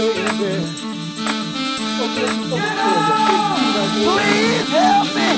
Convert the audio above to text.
Please help me.